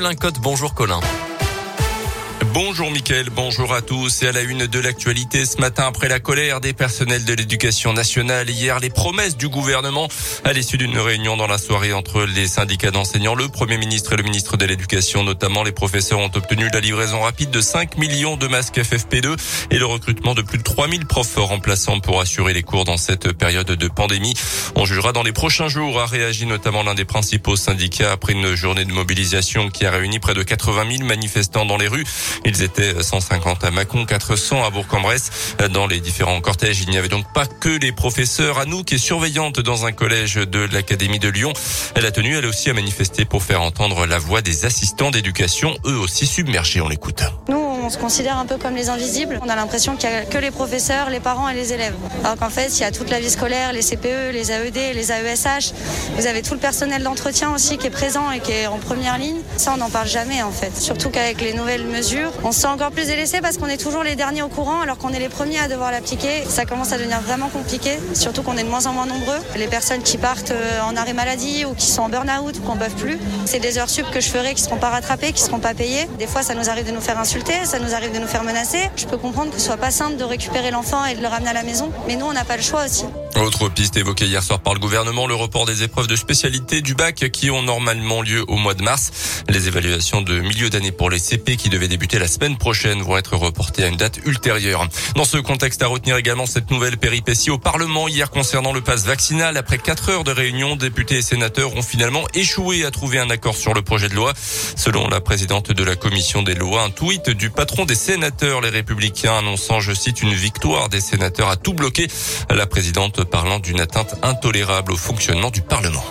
Colin Cotte. Bonjour Colin. Bonjour Mickaël, bonjour à tous et à la une de l'actualité ce matin après la colère des personnels de l'éducation nationale hier les promesses du gouvernement à l'issue d'une réunion dans la soirée entre les syndicats d'enseignants le premier ministre et le ministre de l'éducation notamment les professeurs ont obtenu la livraison rapide de 5 millions de masques FFP2 et le recrutement de plus de 3000 profs remplaçants pour assurer les cours dans cette période de pandémie. On jugera dans les prochains jours a réagi notamment l'un des principaux syndicats après une journée de mobilisation qui a réuni près de 80 000 manifestants dans les rues. Ils étaient 150 à Mâcon, 400 à Bourg-en-Bresse. Dans les différents cortèges, il n'y avait donc pas que les professeurs. Anouk est surveillante dans un collège de l'Académie de Lyon. Elle a tenu elle aussi à manifester pour faire entendre la voix des assistants d'éducation, eux aussi submergés. On l'écoute. On se considère un peu comme les invisibles. On a l'impression qu'il n'y a que les professeurs, les parents et les élèves. Alors qu'en fait, il y a toute la vie scolaire, les CPE, les AED, les AESH. Vous avez tout le personnel d'entretien aussi qui est présent et qui est en première ligne. Ça, on n'en parle jamais en fait. Surtout qu'avec les nouvelles mesures, on se sent encore plus délaissé parce qu'on est toujours les derniers au courant alors qu'on est les premiers à devoir l'appliquer. Ça commence à devenir vraiment compliqué, surtout qu'on est de moins en moins nombreux. Les personnes qui partent euh, en arrêt maladie ou qui sont en burn-out ou qu'on ne peuvent plus, c'est des heures sup que je ferai qui ne seront pas rattrapées, qui ne seront pas payées. Des fois, ça nous arrive de nous faire insulter, ça nous arrive de nous faire menacer. Je peux comprendre que ce soit pas simple de récupérer l'enfant et de le ramener à la maison, mais nous, on n'a pas le choix aussi. Autre piste évoquée hier soir par le gouvernement, le report des épreuves de spécialité du bac qui ont normalement lieu au mois de mars. Les évaluations de milieu d'année pour les CP qui devaient débuter la semaine prochaine vont être reportées à une date ultérieure. Dans ce contexte, à retenir également cette nouvelle péripétie au Parlement hier concernant le pass vaccinal. Après quatre heures de réunion, députés et sénateurs ont finalement échoué à trouver un accord sur le projet de loi. Selon la présidente de la commission des lois, un tweet du patron des sénateurs, les républicains, annonçant, je cite, une victoire des sénateurs à tout bloquer. La présidente parlant d'une atteinte intolérable au fonctionnement du Parlement.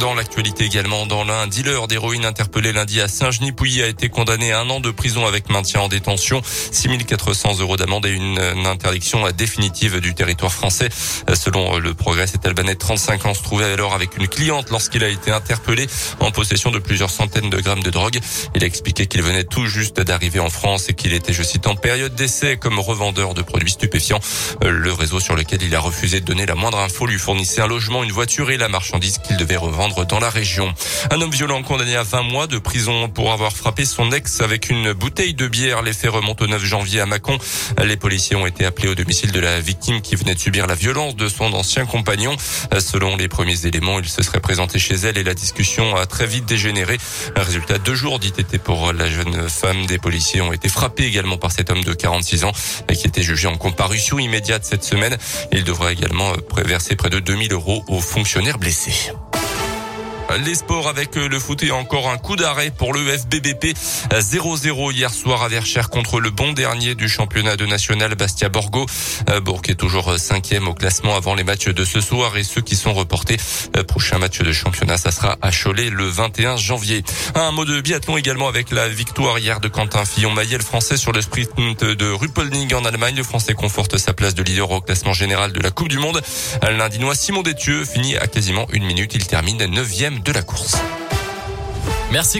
Dans l'actualité également, dans l'un, dealer d'héroïne interpellé lundi à Saint-Genis-Pouilly a été condamné à un an de prison avec maintien en détention, 6400 euros d'amende et une, interdiction définitive du territoire français. Selon le progrès, cet Albanais de 35 ans se trouvait alors avec une cliente lorsqu'il a été interpellé en possession de plusieurs centaines de grammes de drogue. Il a expliqué qu'il venait tout juste d'arriver en France et qu'il était, je cite, en période d'essai comme revendeur de produits stupéfiants. Le réseau sur lequel il a refusé de donner la moindre info lui fournissait un logement, une voiture et la marchandise qu'il devait revendre dans la région. Un homme violent condamné à 20 mois de prison pour avoir frappé son ex avec une bouteille de bière. Les faits remontent au 9 janvier à Mâcon. Les policiers ont été appelés au domicile de la victime qui venait de subir la violence de son ancien compagnon. Selon les premiers éléments, il se serait présenté chez elle et la discussion a très vite dégénéré. Résultat, deux jours d'ITT pour la jeune femme. Des policiers ont été frappés également par cet homme de 46 ans qui était jugé en comparution immédiate cette semaine. Il devrait également verser près de 2000 euros aux fonctionnaires blessés. Les sports avec euh, le foot et encore un coup d'arrêt pour le FBBP 0-0 hier soir à Verchères contre le bon dernier du championnat de national Bastia Borgo. Euh, Bourg est toujours euh, cinquième au classement avant les matchs de ce soir et ceux qui sont reportés. Prochain match de championnat, ça sera à Cholet le 21 janvier. Un mot de biathlon également avec la victoire hier de Quentin Fillon-Maillet, le français sur le sprint de Ruppelning en Allemagne. Le français conforte sa place de leader au classement général de la Coupe du Monde. L'Indinois Simon Détieux finit à quasiment une minute. Il termine neuvième de la course. Merci.